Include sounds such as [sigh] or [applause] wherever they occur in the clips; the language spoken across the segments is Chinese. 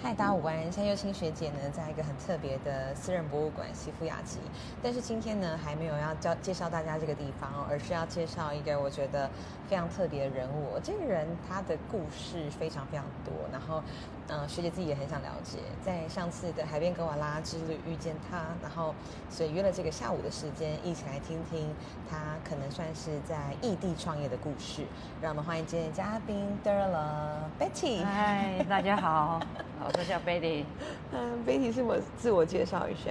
嗨，大家午安！现在幼青学姐呢，在一个很特别的私人博物馆——西夫雅集。但是今天呢，还没有要教介绍大家这个地方哦，而是要介绍一个我觉得非常特别的人物。这个人他的故事非常非常多，然后，嗯，学姐自己也很想了解。在上次的海边格瓦拉之旅遇见他，然后所以约了这个下午的时间，一起来听听他可能算是在异地创业的故事。让我们欢迎今天的嘉宾 d e r l a Betty。嗨，大家好。[laughs] 我说叫 Betty，嗯，Betty 是我自我介绍一下，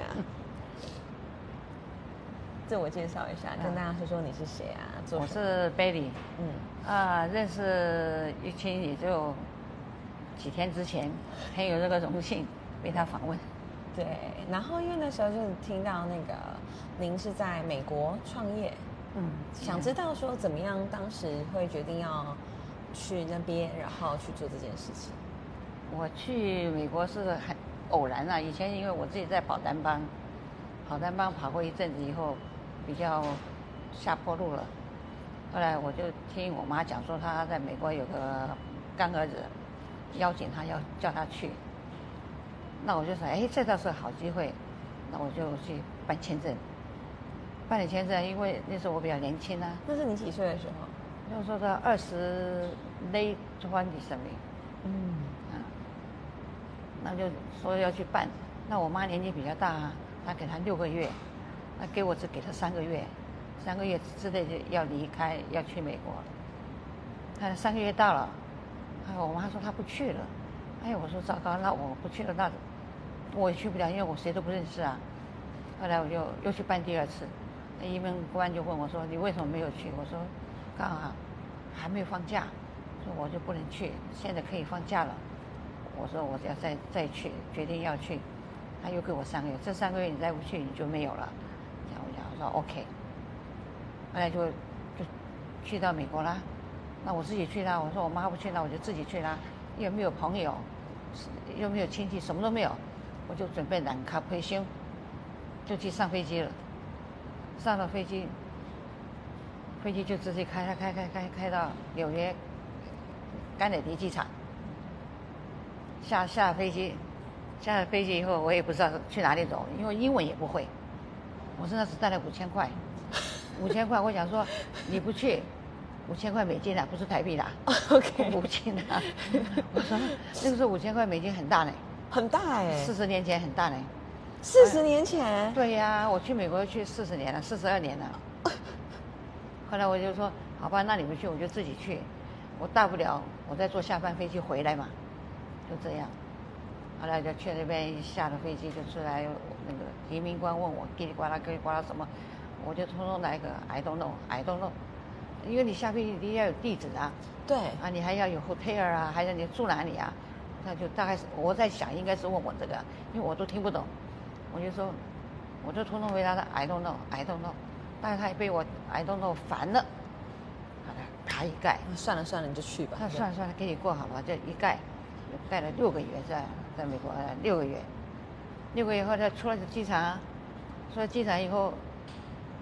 [laughs] 自我介绍一下，跟大家说说你是谁啊？我是 Betty，嗯，啊，认识玉清也就几天之前，[laughs] 很有这个荣幸被他访问。对，然后因为那时候就听到那个您是在美国创业，嗯，想知道说怎么样，当时会决定要去那边，然后去做这件事情。我去美国是很偶然啊，以前因为我自己在跑单帮，跑单帮跑过一阵子以后，比较下坡路了。后来我就听我妈讲说，她在美国有个干儿子，邀请她要叫她去。那我就说，哎，这倒是好机会，那我就去办签证。办理签证，因为那时候我比较年轻啊。那是你几岁的时候？那时候的二十 late twenty something。嗯。那就说要去办，那我妈年纪比较大啊，她给她六个月，那给我只给她三个月，三个月之内就要离开，要去美国。她三个月到了，哎，我妈说她不去了，哎呀，我说糟糕，那我不去了，那我也去不了，因为我谁都不认识啊。后来我就又去办第二次，那移民官就问我说：“你为什么没有去？”我说：“刚好还没有放假，说我就不能去，现在可以放假了。”我说我要再再去，决定要去，他又给我三个月，这三个月你再不去你就没有了。然后我讲我说 OK，后来就就去到美国啦。那我自己去啦，我说我妈不去，那我就自己去啦。又没有朋友，又没有亲戚，什么都没有，我就准备揽卡退休，就去上飞机了。上了飞机，飞机就直接开开开开开开到纽约甘乃迪机场。下下飞机，下了飞机以后，我也不知道去哪里走，因为英文也不会。我身上只带了五千块，五千块，我想说你不去，五千块美金啊，不是台币啦。[laughs] OK，五千啊。我说那个时候五千块美金很大呢，很大哎，四十年前很大呢。四十年前？对呀，我去美国去四十年了，四十二年了。后来我就说，好吧，那你们去，我就自己去。我大不了我再坐下班飞机回来嘛。就这样，后来就去那边，下了飞机就出来，那个移民官问我，叽里呱啦叽里呱啦什么，我就通通来个 I don't know I don't know，因为你下飞机一定要有地址啊，对，啊你还要有 hotel 啊，还有你住哪里啊，那就大概是我在想应该是问我这个，因为我都听不懂，我就说，我就通通回答他 I don't know I don't know，但是他也被我 I don't know 烦了，好了，他一盖，算了算了你就去吧，那算了算了给你过好吧，就一盖。待了六个月，在在美国六个月，六个月后他出了机场，出了机场以后，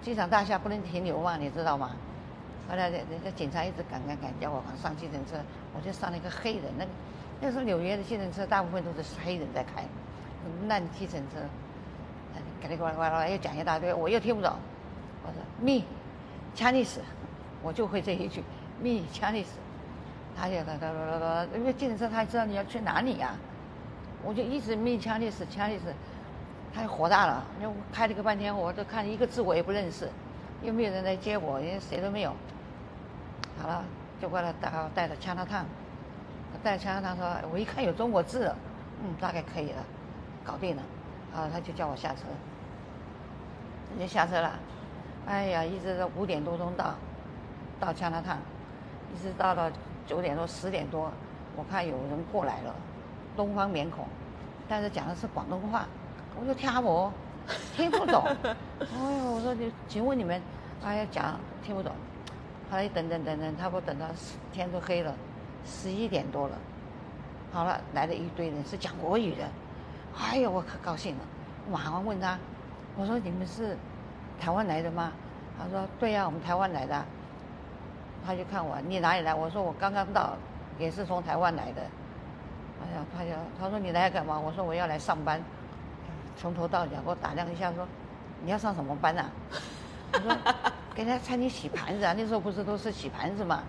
机场大厦不能停留嘛，你知道吗？后来人家警察一直赶赶赶，叫我上计程车，我就上了一个黑人，那个那时候纽约的计程车大部分都是黑人在开，烂计程车，叽里呱啦呱啦又讲一大堆，我又听不懂。我说 me Chinese，我就会这一句 me Chinese。他就他他他他，因为计程车他知道你要去哪里呀，我就一直命枪的死枪的死，他就火大了，就开了个半天，我都看一个字我也不认识，又没有人来接我，因为谁都没有。好了，就过来带带着枪他烫，带枪他说，我一看有中国字，嗯，大概可以了，搞定了，啊，他就叫我下车，人家下车了，哎呀，一直到五点多钟到，到枪他烫，一直到了。九点多十点多，我看有人过来了，东方面孔，但是讲的是广东话，我就听不，听不懂。[laughs] 哎呦，我说你，请问你们，哎呀讲听不懂。后来等等等等，差不多等到天都黑了，十一点多了，好了，来了一堆人是讲国语的，哎呦，我可高兴了，马上问他，我说你们是台湾来的吗？他说对呀，我们台湾来的。他就看我，你哪里来？我说我刚刚到，也是从台湾来的。哎呀，他就他说你来干嘛？我说我要来上班，从头到脚给我打量一下，说你要上什么班啊？我说给人家餐厅洗盘子啊，那时候不是都是洗盘子嘛，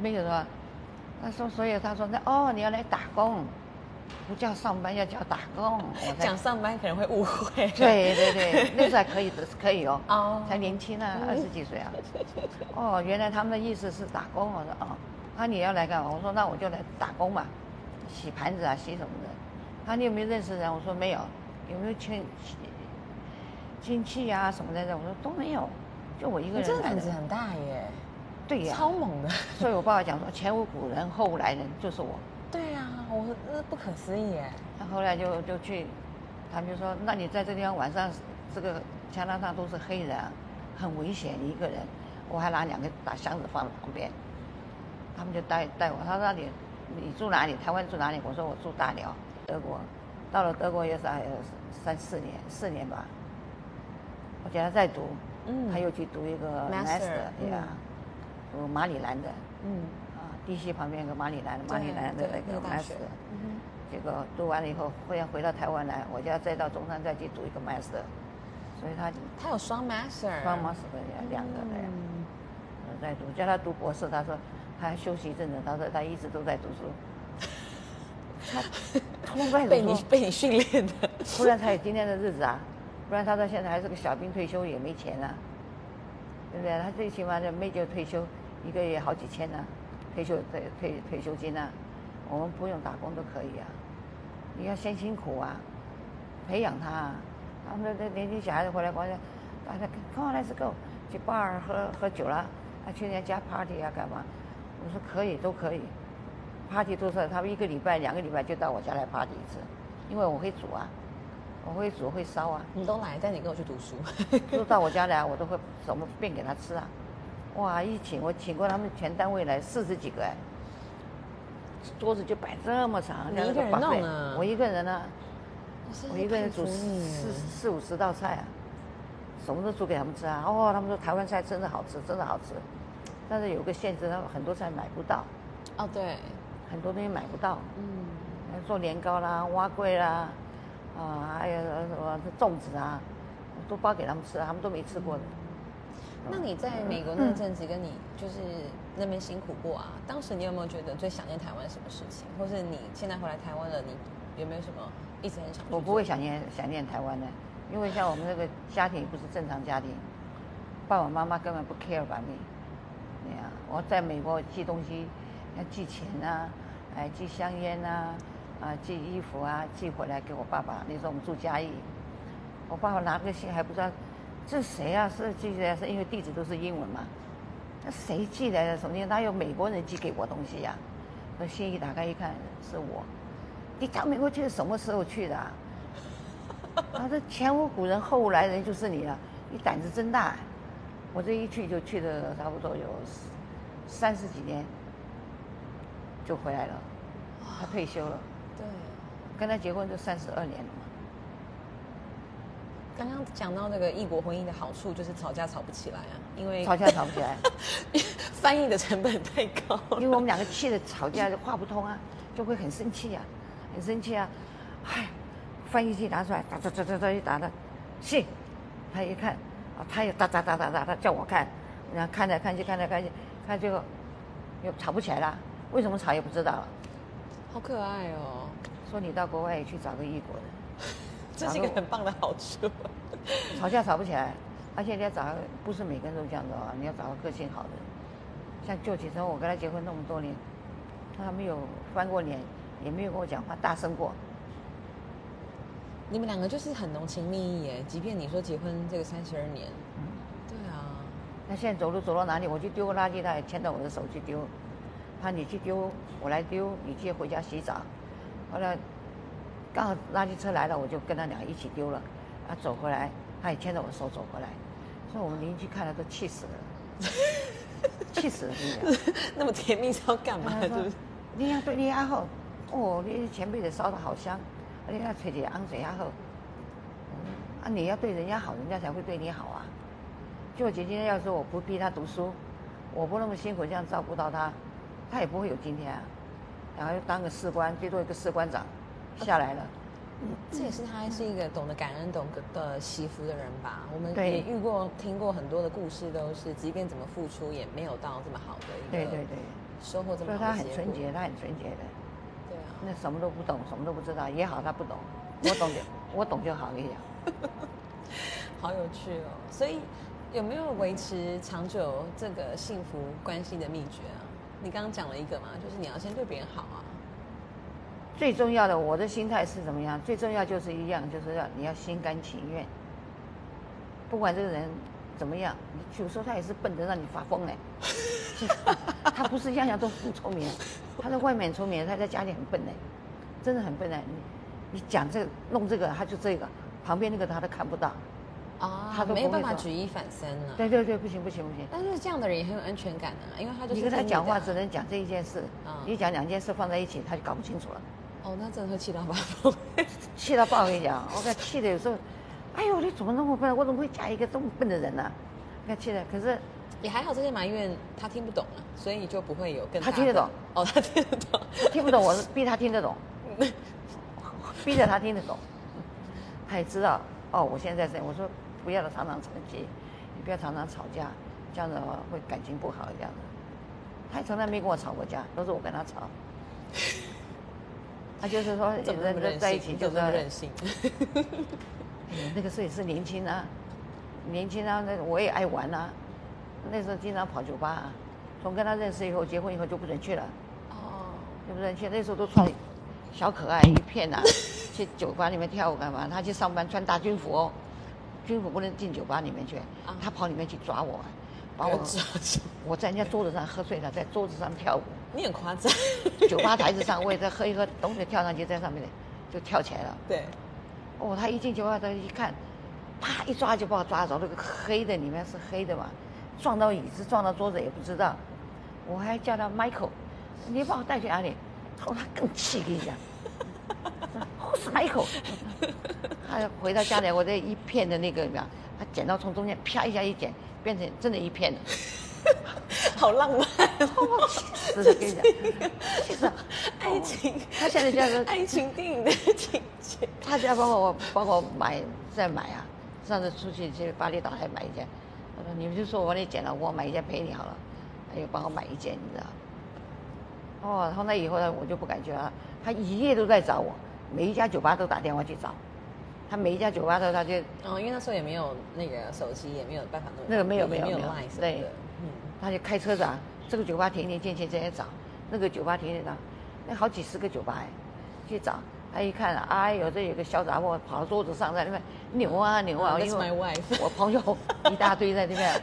没有说。他说所以他说那哦你要来打工，不叫上班要叫打工。[laughs] 我讲上班可能会误会。对对对，[laughs] 那时候还可以的，可以哦，哦才年轻啊，二十几岁啊。哦，原来他们的意思是打工。我说哦，他你要来干嘛？我说那我就来打工嘛，洗盘子啊，洗什么的。他你有没有认识人？我说没有。有没有亲亲戚啊什么的？我说都没有，就我一个人胆子。很大耶，对呀、超猛的。所以我爸爸讲说，前无古人后无来人，就是我。对啊，我那不可思议哎。他后来就就去，他们就说，那你在这地方晚上，这个加拿大都是黑人啊，很危险一个人。我还拿两个大箱子放在旁边，他们就带带我。他说你你住哪里？台湾住哪里？我说我住大寮，德国。到了德国也是还有三四年，四年吧。我叫他再读，嗯他又去读一个呀、读马里兰的。嗯，啊，DC 旁边一个马里兰，马里兰的对那个那个大学。结果读完了以后，忽然回到台湾来，我就要再到中山再去读一个 master，所以他他有双 master，双 master 的两个的，嗯。我在读，叫他读博士，他说他还休息一阵子，他说他一直都在读书，他通通在被你被你训练的。不然才有今天的日子啊，不然他到现在还是个小兵退休也没钱啊，对不对？他最起码的没就退休，一个月好几千呢、退休退退退休金啊，我们不用打工都可以啊，你要先辛苦啊，培养他啊，他们的年轻小孩子回来光大家 come on let's go 去 bar 喝喝酒了，啊去人家家 party 啊干嘛？我说可以都可以，party 都是他们一个礼拜两个礼拜就到我家来 party 一次，因为我会煮啊，我会煮会烧啊。你都来，但你跟我去读书。都到我家来，我都会什么变给他吃啊。哇，一请我请过他们全单位来四十几个哎，桌子就摆这么长，你一个人弄啊我一个人啊，我一个人煮佩服你四四五十道菜啊，什么都煮给他们吃啊。哦，他们说台湾菜真的好吃，真的好吃，但是有个限制，他们很多菜买不到，哦，对，很多东西买不到。嗯，做年糕啦、蛙桂啦，啊，还有什么粽子啊，都包给他们吃啊，他们都没吃过的。那你在美国那阵子，跟你就是那边辛苦过啊？当时你有没有觉得最想念台湾什么事情，或是你现在回来台湾了，你有没有什么一直很想？我不会想念想念台湾的，因为像我们这个家庭不是正常家庭，爸爸妈妈根本不 care。对呀，我在美国寄东西要寄钱啊，哎寄香烟啊，啊寄衣服啊，寄回来给我爸爸。那时候我们住嘉义，我爸爸拿个信还不知道这谁啊？是寄来是因为地址都是英文嘛？那谁寄来的？什么？哪有美国人寄给我东西呀、那信一打开一看是我，你到美国去是什么时候去的、啊？[laughs] 他说前无古人后无来人就是你了，你胆子真大。我这一去就去了差不多有三十几年，就回来了。他退休了，对，跟他结婚就三十二年了嘛。刚刚讲到那个异国婚姻的好处，就是吵架吵不起来啊，因为吵架吵不起来，[laughs] 翻译的成本太高。因为我们两个气的吵架就话不通啊，就会很生气啊、很生气啊。哎，翻译机拿出来，哒哒哒哒哒一打的，信，他一看，啊，他也哒哒哒哒哒，他叫我看，然后看来看去看来看去，看最后又吵不起来了。为什么吵也不知道，好可爱哦，说你到国外也去找个异国的，这是一个很棒的好处。[laughs] 吵架吵不起来，而且你要找个不是每个人都这样的啊，你要找个个性好的。像舅姐说，我跟他结婚那么多年，他没有翻过脸，也没有跟我讲话大声过。你们两个就是很浓情蜜意耶，即便你说结婚这个三十二年，嗯，对啊，那现在走路走到哪里，我去丢个垃圾，他也牵着我的手去丢。他你去丢，我来丢，你接回家洗澡。后来刚好垃圾车来了，我就跟他俩一起丢了。他走回来，他也牵着我手走回来。所以我们邻居看了都气死了，[laughs] 气死了。[laughs] 那么甜蜜是要干嘛？他说是不是？你要对你还好，哦，你前辈子烧的好香，你要吹起昂水还好。啊，你要对人家好，人家才会对你好啊。就我姐今天要说我不逼他读书，我不那么辛苦这样照顾到他，他也不会有今天啊。然后又当个士官，最多一个士官长下来了。这也是他是一个懂得感恩、懂得惜福的人吧？我们也遇过、听过很多的故事，都是即便怎么付出，也没有到这么好的一个对对对，收获这么所以他。很纯洁，他很纯洁的。对啊，那什么都不懂，什么都不知道也好，他不懂，[laughs] 我懂就我懂就好，我跟你讲。[laughs] 好有趣哦。所以有没有维持长久这个幸福关系的秘诀啊？你刚刚讲了一个嘛，就是你要先对别人好啊。最重要的，我的心态是怎么样？最重要就是一样，就是要你要心甘情愿。不管这个人怎么样，你有时候他也是笨的让你发疯哎。[laughs] 他不是样样都很聪明，他在外面很聪明，他在家里很笨哎，真的很笨哎。你你讲这个弄这个，他就这个，旁边那个他都看不到。啊，他都没有办法举一反三呢、对对对，不行不行不行。但是这样的人也很有安全感啊，因为他就是你跟他讲话只能讲这一件事嗯，你讲两件事放在一起，他就搞不清楚了。哦，那真的会气到爆。[laughs] 气到爆！我跟你讲，我看气的有时候，哎呦，你怎么那么笨？我怎么会嫁一个这么笨的人呢、你看气的，可是也还好，这些埋怨他听不懂啊，所以就不会有更大他听得懂哦，他听得懂。听不懂，我是逼他听得懂，[laughs] 逼着他听得懂，他也知道哦，我现在在我说不要常常吵架，你不要常常吵架，这样子哦会感情不好这样子。他从来没跟我吵过架，都是我跟他吵。[laughs] 他就是说，怎么那么在一？起就是任性？[laughs] 那个时候也是年轻啊，年轻啊，那我也爱玩啊，那时候经常跑酒吧啊。从跟他认识以后，结婚以后就不准去了，哦，就不准去。那时候都穿小可爱一片呐、去酒吧里面跳舞干嘛？他去上班穿大军服哦，军服不能进酒吧里面去，啊他跑里面去抓我，把我把我抓住，我在人家桌子上喝醉了，在桌子上跳舞，你很夸张。酒吧台子上我也在喝一喝，咚就跳上去，在上面的就跳起来了。对，哦，他一进酒吧台一看，啪一抓就把我抓着，那个黑的里面是黑的嘛，撞到椅子撞到桌子也不知道，我还叫他 Michael，你把我带去哪里？哦，他更气，跟你讲，[laughs] 我是 Michael，他回到家里，我这一片的那个什么，他剪刀从中间啪一下一剪，变成真的一片了，[laughs] 好浪漫哦，[laughs] 哦，气死了，跟你讲，气死了，爱情，他现在这样子爱情电影的情节。他家帮我帮我买再买啊，上次出去去巴厘岛还买一件，我说你们就说我帮你剪了，我买一件陪你好了，他又帮我买一件，你知道？哦，从那以后呢，我就不敢去了。他一夜都在找我，每一家酒吧都打电话去找，他每一家酒吧都他就哦，因为那时候也没有那个手机，也没有办法弄那个没有没有没有对他就开车子啊，这个酒吧停停进去这些找，那个酒吧停停找，那好几十个酒吧哎，去找。他一看，哎呦，这有个小杂货跑到桌子上，在那边扭啊扭啊，因为我朋友一大堆在那边，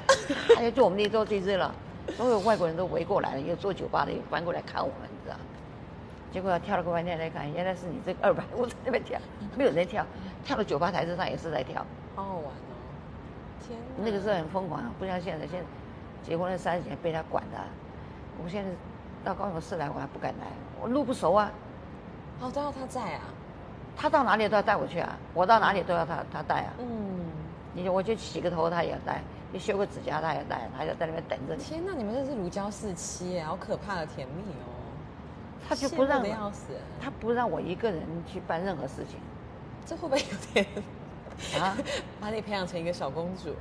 还有就我们那桌最热了，所有外国人都围过来了，有做酒吧的，有翻过来看我们，你知道。结果跳了个半天来看，原来是你这个二百我在那边跳，没有人跳，跳到酒吧台子上也是在跳。好好玩哦。天，那个时候很疯狂，不像现在，现在结婚了三十年被他管的。我现在到高雄市来，我还不敢来，我路不熟啊。哦，都要他在啊。他到哪里都要带我去啊，我到哪里都要他他带啊。嗯，你我去洗个头，他也要带；你修个指甲，他也带，他就在那边等着你。天哪，你们真是如胶似漆耶，好可怕的甜蜜哦。他就不让要死，他不让我一个人去办任何事情这会不会有点啊。[laughs] 把你培养成一个小公主？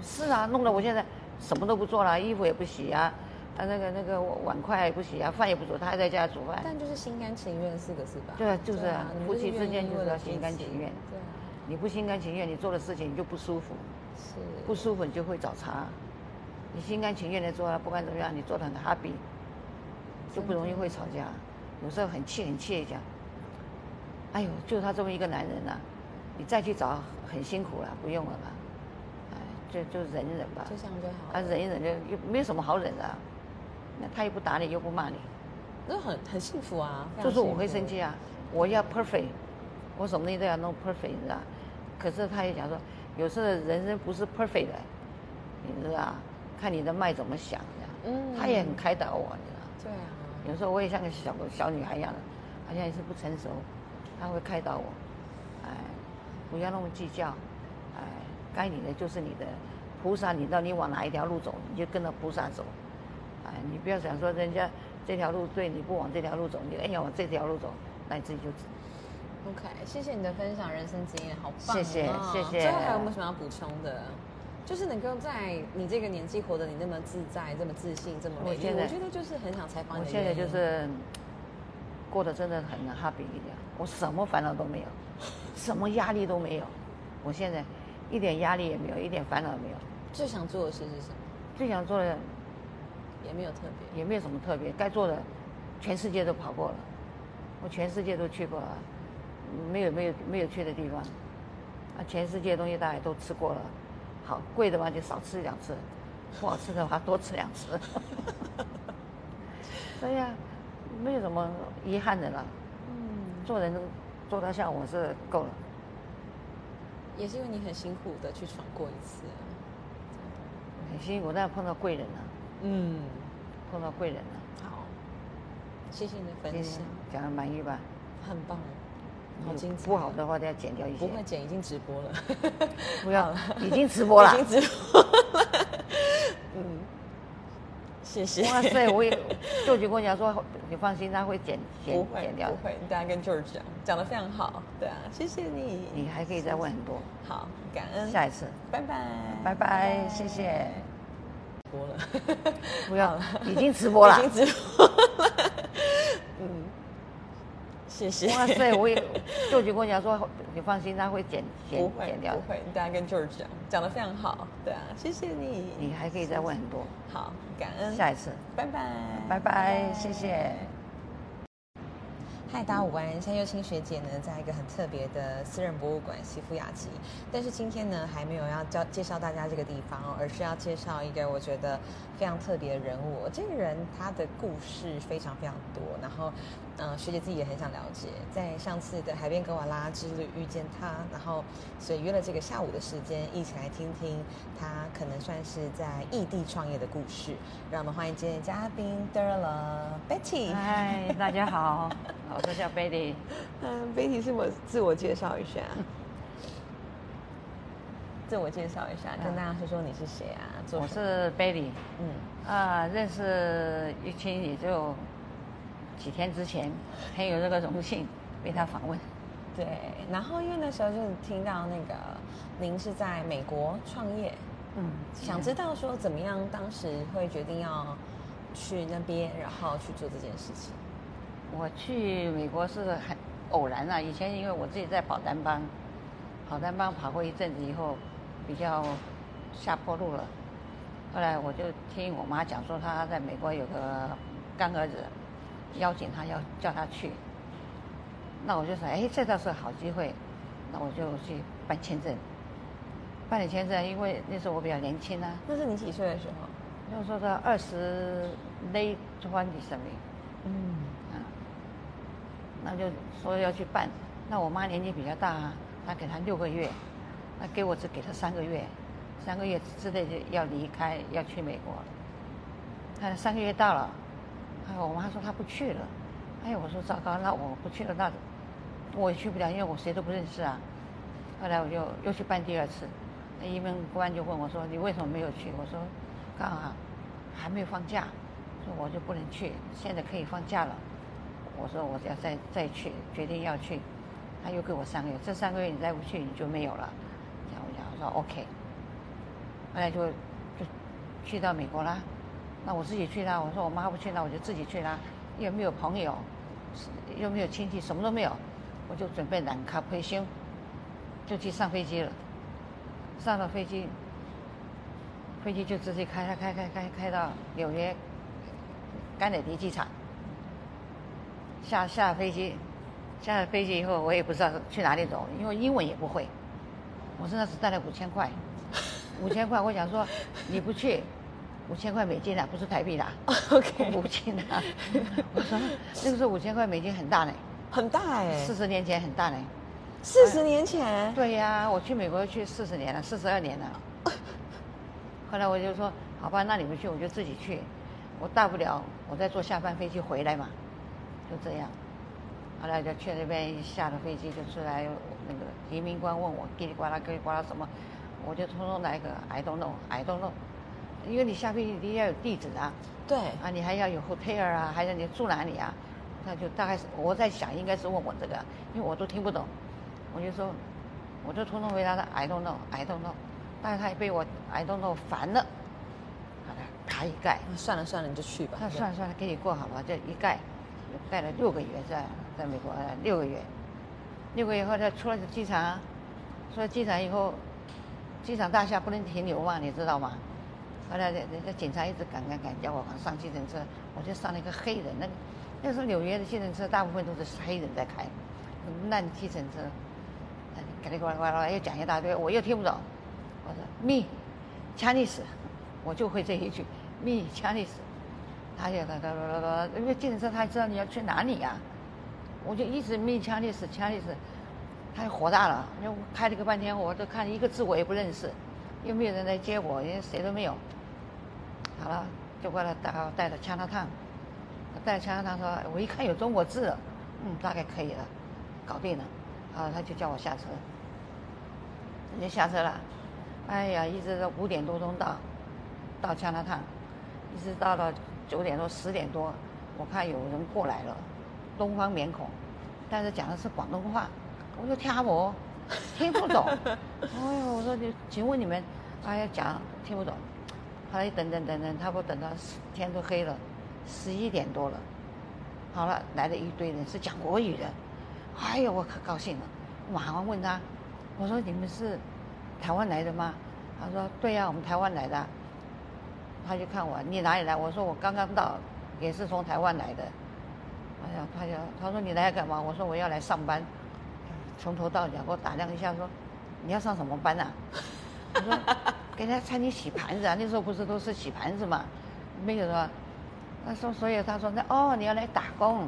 是啊，弄得我现在什么都不做了，衣服也不洗啊，啊那个那个碗筷也不洗啊，饭也不煮，他还在家煮饭。但就是心甘情愿四个字吧。对啊就是啊夫妻之间就是要心甘情愿对啊，你不心甘情愿，你做的事情你就不舒服。是不舒服你就会找茬，你心甘情愿的做了，不管怎么样，你做的很 happy，就不容易会吵架。有时候很气很气的讲，哎呦，就他这么一个男人呐、你再去找很辛苦了，不用了吧？哎，就就忍一忍吧。就这样就好啊，忍一忍就又没有什么好忍的、啊，那他又不打你，又不骂你，那很很幸福啊。就是我会生气啊，我要 perfect，我什么东西都要弄 perfect，你知道？可是他也讲说，有时候人生不是 perfect 的，你知道？看你的脉怎么想这样。嗯他也很开导我，你知道？对啊，有时候我也像个小小女孩一样的，好像也是不成熟，他会开导我，哎，不要那么计较，哎，该你的就是你的，菩萨你到你往哪一条路走，你就跟着菩萨走，哎，你不要想说人家这条路对，你不往这条路走，你哎要往这条路走，那你自己就 OK，谢谢你的分享，人生经验好棒、哦，谢谢谢谢最后还有没有什么要补充的？就是能够在你这个年纪活得你那么自在、这么自信、这么美丽，我现在我觉得就是很想采访你我现在。就是过得真的很 happy 一点，我什么烦恼都没有，什么压力都没有。我现在一点压力也没有，一点烦恼也没有。最想做的事是什么？最想做的也没有特别。也没有什么特别，该做的全世界都跑过了，我全世界都去过了，没有没有没有去的地方，啊，全世界东西大家都吃过了，好贵的话就少吃两次，不好吃的话多吃两次。[laughs] 对呀、没有什么遗憾的了，嗯，做人做到像我是够了。也是因为你很辛苦的去闯过一次。很辛苦，但碰到贵人了，嗯，碰到贵人了。好，谢谢你的分今享天，讲的满意吧？很棒，好精彩。不好的话都要剪掉一些。不会剪，已经直播了。不要了，已经直播了。[laughs] 已经直播了。[laughs] 嗯，谢谢。哇塞！我也舅舅跟我讲说，你放心，他会剪剪剪掉。不会，你等下跟 George 讲，讲的非常好。对啊，谢谢你。你还可以再问很多。好，感恩。下一次拜拜。拜拜谢谢。[laughs] 播了。不要了，已经直播了 [laughs] 已。经直播了。嗯，谢谢。哇塞！我也舅舅跟我讲说，你放心，他会剪不剪剪掉的不。会，你大家跟 George 讲，讲的非常好。对啊，谢谢你。你还可以再问很多。好，感恩。下一次。拜拜。拜拜谢谢。嗨，大家午安！现在幼青学姐呢，在一个很特别的私人博物馆西夫雅集，但是今天呢，还没有要教介绍大家这个地方哦，而是要介绍一个我觉得非常特别的人物。这个人他的故事非常非常多，然后，嗯、学姐自己也很想了解。在上次的海边格瓦拉之旅遇见他，然后所以约了这个下午的时间，一起来听听他可能算是在异地创业的故事。让我们欢迎今天的嘉宾 d e r l a Betty。嗨，大家好，[laughs] 我是叫 Betty。嗯，Betty 是我自我介绍一下，自我介绍一下，跟大家说说你是谁啊？我是 Betty。嗯啊，认识玉清也就几天之前，很有这个荣幸被他访问。对，然后因为那时候就是听到那个您是在美国创业，嗯，想知道说怎么样当时会决定要去那边，然后去做这件事情。我去美国是很偶然啊，以前因为我自己在跑单帮，跑单帮跑过一阵子以后，比较下坡路了。后来我就听我妈讲说，她在美国有个干儿子，邀请他要叫他去。那我就说，哎，这倒是好机会，那我就去办签证。办理签证，因为那时候我比较年轻啊，那是你几岁的时候？那时候到二十 late twenty something。嗯，啊，那就说要去办。那我妈年纪比较大啊，她给她六个月，那给我只给她三个月，三个月之内就要离开，要去美国。她三个月到了，我妈说她不去了。哎，我说糟糕，那我不去了，那我也去不了，因为我谁都不认识啊。后来我就又去办第二次，那移民官就问我说：“你为什么没有去？”我说：“刚好还没有放假，说我就不能去，现在可以放假了。”我说我要再再去，决定要去，他又给我三个月，这三个月你再不去你就没有了。这样我讲，我说 OK，后来就就去到美国啦。那我自己去啦，我说我妈不去，那我就自己去啦。又没有朋友，又没有亲戚，什么都没有，我就准备揽卡退休，就去上飞机了。上了飞机，飞机就直接开开开开开开到纽约甘乃迪机场。下下飞机，下了飞机以后，我也不知道去哪里走，因为英文也不会。我身上只带了五千块，[laughs] 五千块，我想说你不去，五千块美金啊，不是台币啦 [laughs] OK 五千啊。[laughs] 我说那个时候五千块美金很大呢，很大哎、四十年前很大呢。四十年前，对呀，我去美国去四十年了，四十二年了。[laughs] 后来我就说，好吧，那你们去，我就自己去。我大不了我再坐下班飞机回来嘛，就这样。后来就去那边，下了飞机就出来，那个移民官问我叽里呱啦叽里呱啦什么，我就通通来个 I don't know I don't know，因为你下飞机一定要有地址啊，对，啊，你还要有 hotel 啊，还有你住哪里啊？那就大概是我在想，应该是问我这个，因为我都听不懂，我就说，我就通通回答他 I don't know, I don't know，但是他也被我 I don't know 烦了，好了，他一盖，那算了算了，你就去吧。那算了算了，给你过好了，这一盖，盖了六个月在在美国呃六个月，六个月后他出了机场，出了机场以后，机场大厦不能停留嘛，你知道吗？后来人人家警察一直赶赶赶，叫我上计程车，我就上了一个黑人，那个那时候纽约的计程车大部分都是黑人在开，烂计程车，叽里呱啦呱又讲一大堆，我又听不懂。我说 me Chinese，我就会这一句 me Chinese。他就他他他他，因为计程车他知道你要去哪里呀、我就一直 me Chinese Chinese，他就火大了，因为我开了个半天，我都看一个字我也不认识，又没有人来接我，因为谁都没有。好了，就过来带带着枪他烫，带到枪他烫说，我一看有中国字，嗯，大概可以了，搞定了，啊，他就叫我下车，我就下车了，哎呀，一直到五点多钟到，到枪他烫，一直到了九点多十点多，我看有人过来了，东方面孔，但是讲的是广东话，我就听我 [laughs] 听不懂，哎呦，我说你，请问你们，哎呀讲听不懂。后来等等等等，差不多等到天都黑了，十一点多了。好了，来了一堆人，是讲国语的。哎呦，我可高兴了，马上问他，我说你们是台湾来的吗？他说对呀、我们台湾来的。他就看我，你哪里来？我说我刚刚到，也是从台湾来的。哎呀，他就他说你来干嘛？我说我要来上班，从头到脚给我打量一下，说你要上什么班啊？我说给人家餐厅洗盘子啊，那时候不是都是洗盘子嘛，没有说。他说，所以他说那哦，你要来打工，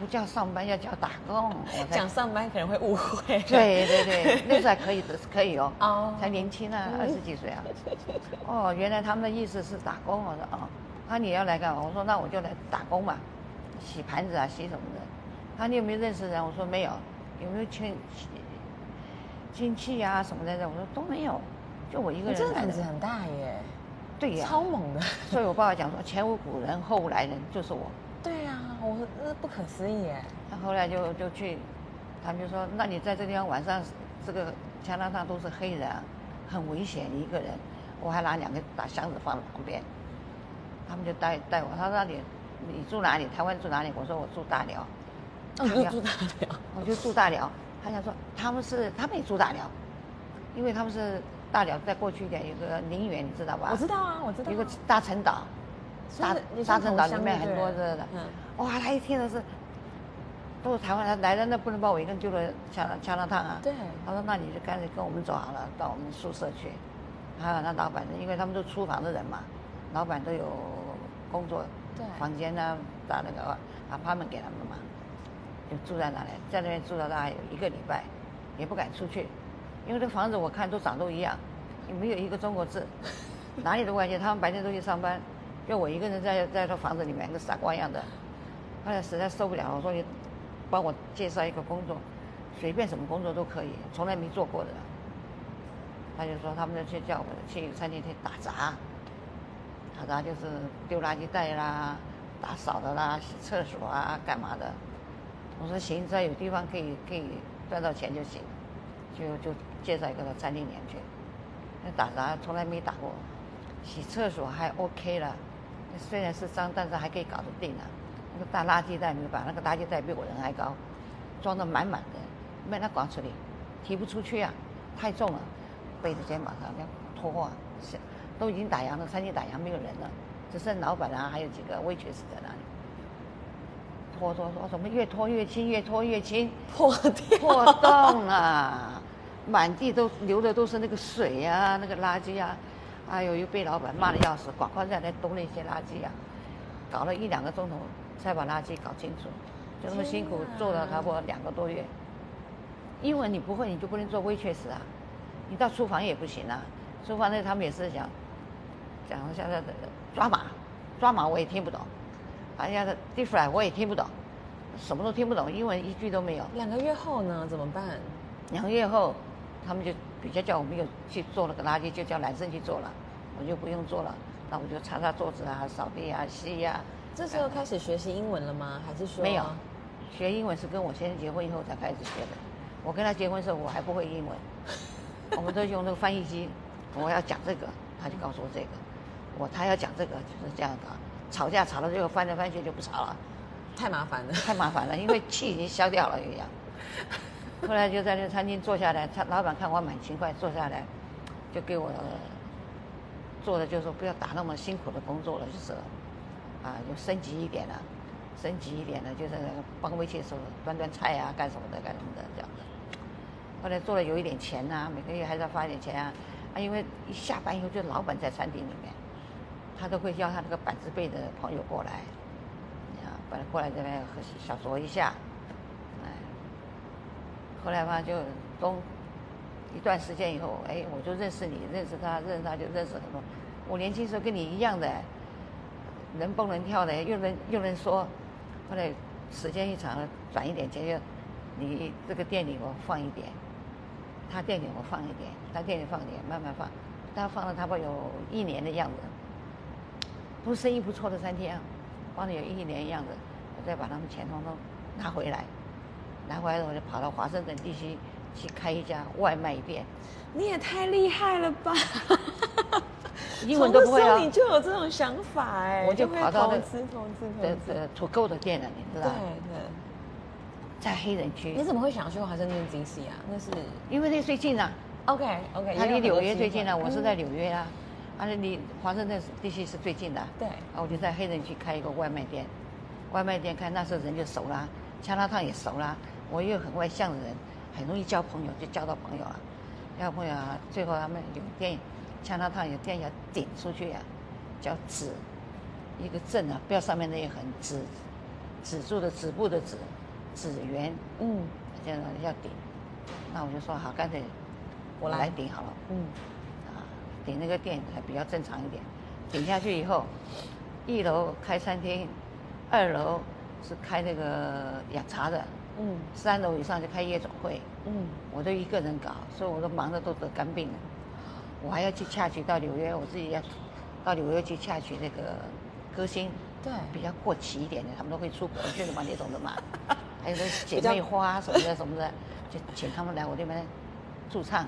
不叫上班，要叫打工。讲上班可能会误会。对对对，那时候还可以的，可以哦。[laughs] 哦才年轻啊，二十几岁啊。[laughs] 哦，原来他们的意思是打工。我说哦，那、你要来干嘛？我说那我就来打工嘛，洗盘子啊，洗什么的。他你有没有认识人？我说没有。有没有亲亲戚啊什么的？我说都没有，就我一个人真的个胆子。很大耶，对呀、超猛的。[laughs] 所以我爸爸讲说，前无古人后无来人，就是我。对啊，我那不可思议耶。他后来就就去，他们就说，那你在这地方晚上，这个加拿大都是黑人啊，很危险一个人。我还拿两个大箱子放在旁边，他们就带带我。他说你你住哪里？台湾住哪里？我说我住大寮。哦，你就住大寮。我就住大寮。他想说他们是他们也住大寮，因为他们是大寮再过去一点有个陵园，你知道吧？我知道啊，我知道啊。有个大陈岛，大大陈岛里面很多的哇，他一听的是都是台湾人来了，那不能把我一个人丢了加加拿大啊。对他说那你就干脆跟我们走好了，到我们宿舍去。还有那老板，因为他们都厨房的人嘛，老板都有工作对房间呢，打那个 apartment 给他们嘛，就住在那里，在那边住了大概有一个礼拜，也不敢出去，因为这房子我看都长都一样，也没有一个中国字，哪里都不敢去。他们白天都去上班，就我一个人在在这房子里面跟傻瓜一样的。后来实在受不了，我说你帮我介绍一个工作，随便什么工作都可以，从来没做过的。他就说他们就去叫我去餐厅去打杂，打杂就是丢垃圾袋啦、打扫的啦、洗厕所啊、干嘛的。我说行，只要有地方可以可以赚到钱就行，就就介绍一个到餐厅里面去。那打杂从来没打过，洗厕所还 OK 了，虽然是脏，但是还可以搞得定啊。那个大垃圾袋你把，那个垃圾袋比我人还高，装得满满的，没那广处理，提不出去啊，太重了，背着肩膀上要拖啊，是都已经打烊了，餐厅打烊没有人了，只剩老板啊，还有几个 waitress 在那里。拖拖拖，怎么越拖越轻，越拖越轻，破掉。破洞啊，满地都流的都是那个水呀、那个垃圾呀、哎呦，又被老板骂的要死，赶快再来兜那些垃圾呀、搞了一两个钟头才把垃圾搞清楚，就那么辛苦做了差不多两个多月。英文你不会，你就不能做 waitress 啊，你到厨房也不行啊。厨房那他们也是讲讲一下那个抓马，抓马我也听不懂，人家的 fry 我也听不懂，什么都听不懂，英文一句都没有。两个月后呢？怎么办？两个月后，他们就比较叫我们有去做那个垃圾，就叫男生去做了。我就不用做了，那我就擦擦桌子啊、扫地啊、吸呀、这时候开始学习英文了吗？还是说没有，学英文是跟我先生结婚以后才开始学的。我跟他结婚的时候，我还不会英文，我们都用那个翻译机。我要讲这个，他就告诉我这个；我他要讲这个，就是这样搞。吵架吵到最后翻来翻去就不吵了，太麻烦了。太麻烦了，因为气已经消掉了一样。后来就在那餐厅坐下来，他老板看我蛮勤快，坐下来就给我做的就是说不要打那么辛苦的工作了，就是啊，就升级一点了，升级一点了，就是帮微信手端端菜啊，干什么的干什么的这样的。后来做了有一点钱呐、每个月还是要发一点钱啊，啊，因为一下班以后就老板在餐厅里面，他都会叫他那个板子辈的朋友过来，啊，把他过来这边小酌一下，后来嘛就都一段时间以后，哎，我就认识你，认识他，认识他就认识很多。我年轻时候跟你一样的，能蹦能跳的，又能又能说。后来时间一长了，转一点钱就，你这个店里我放一点，他店里我放一点，他店里放一点，慢慢放。他放了差不多有一年的样子，不是生意不错的餐厅，放了有一年的样子，我再把他们钱通通拿回来，拿回来我就跑到华盛顿地区去开一家外卖店，你也太厉害了吧！[laughs] 英文都不会啊你就有这种想法哎，我就跑到那投资投资投的资。的土购的店了，你知道对？对，在黑人区你，怎么会想去华盛顿 DC 啊？那是因为那最近啊，OK OK，它离纽约最近啊，我是在纽。纽约啊，而且，离华盛顿地区是最近的啊。对啊，我就在黑人区开一个外卖店，外卖店开那时候人就熟啦，香辣烫也熟啦，我又很外向的人，很容易交朋友，就交到朋友了。交朋友啊，最后他们有店，香辣烫有店要顶出去啊，叫止，一个镇啊，不要上面那一横止，止住的止步的止，止圆，嗯这样要顶。那我就说好，干脆我来来顶好了。嗯，啊，顶那个店还比较正常一点。顶下去以后，一楼开餐厅，二楼是开那个养茶的，嗯三楼以上就开夜总会。嗯，我都一个人搞，所以我都忙得都得肝病了。我还要去洽取到纽约，我自己要到纽约去洽取那个歌星，对，比较过期一点的，他们都会出国去的嘛，那种的嘛。[laughs] 还有那姐妹花什么的什么的，就请他们来我这边驻唱。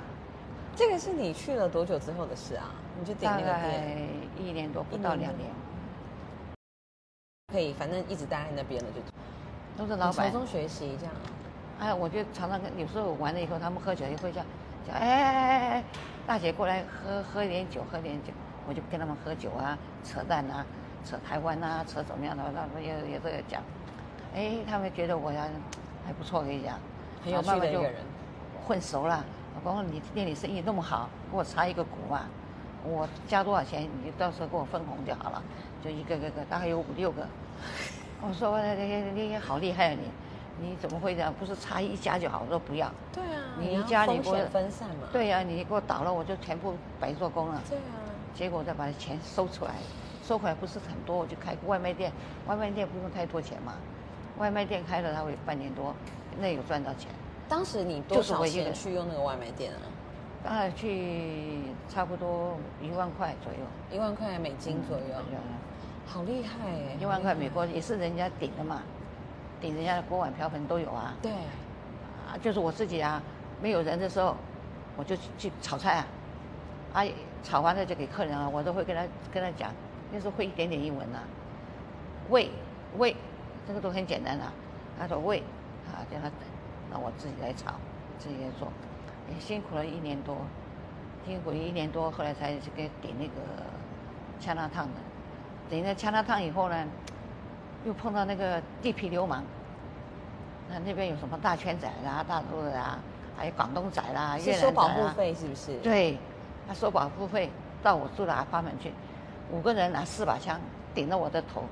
这个是你去了多久之后的事啊？你就顶大那个一年多，不到两年，可以，反正一直待在那边了，就都是老板从。中学习这样。哎，我就常常跟有时候完了以后，他们喝酒也会叫叫哎哎哎哎，大姐过来喝喝点酒，喝点酒，我就跟他们喝酒啊，扯淡啊，扯台湾啊，扯怎么样的，那们也也这个讲，哎，他们觉得我呀还不错，跟你讲，很有趣然后慢慢就的一个人混熟了。包括你店里生意那么好，给我插一个股嘛，我加多少钱，你就到时候给我分红就好了，就一个个个，大概有五六个。我说你你你好厉害啊你，你怎么会这样？不是差一家就好？我说不要。对啊，你一家你不会风险分散嘛。对呀、你给我倒了，我就全部白做工了。对啊，结果再把钱收出来，收回来不是很多，我就开个外卖店，外卖店不用太多钱嘛，外卖店开了它会半年多，那有赚到钱，当时你多少钱去用那个外卖店啊？大概去差不多一万块左右，一万块美金左右，对好厉害哎！一万块美国也是人家顶的嘛，顶人家的锅碗瓢盆都有啊，对，啊，就是我自己啊，没有人的时候，我就去去炒菜啊，啊，炒完了就给客人啊，我都会跟他跟他讲，那时候会一点点英文啊，喂喂，这个都很简单的、他说喂，啊，叫他等，那我自己来炒，自己来做，也辛苦了一年多，辛苦一年多，后来才去给点那个香辣烫的，顶了香辣烫以后呢，又碰到那个地痞流氓。那那边有什么大圈仔啦、大陆的啦，还有广东仔啦、越是收保护。费是不是？，对，他收保护费到我住的阿帕门去，五个人拿四把枪顶着我的头，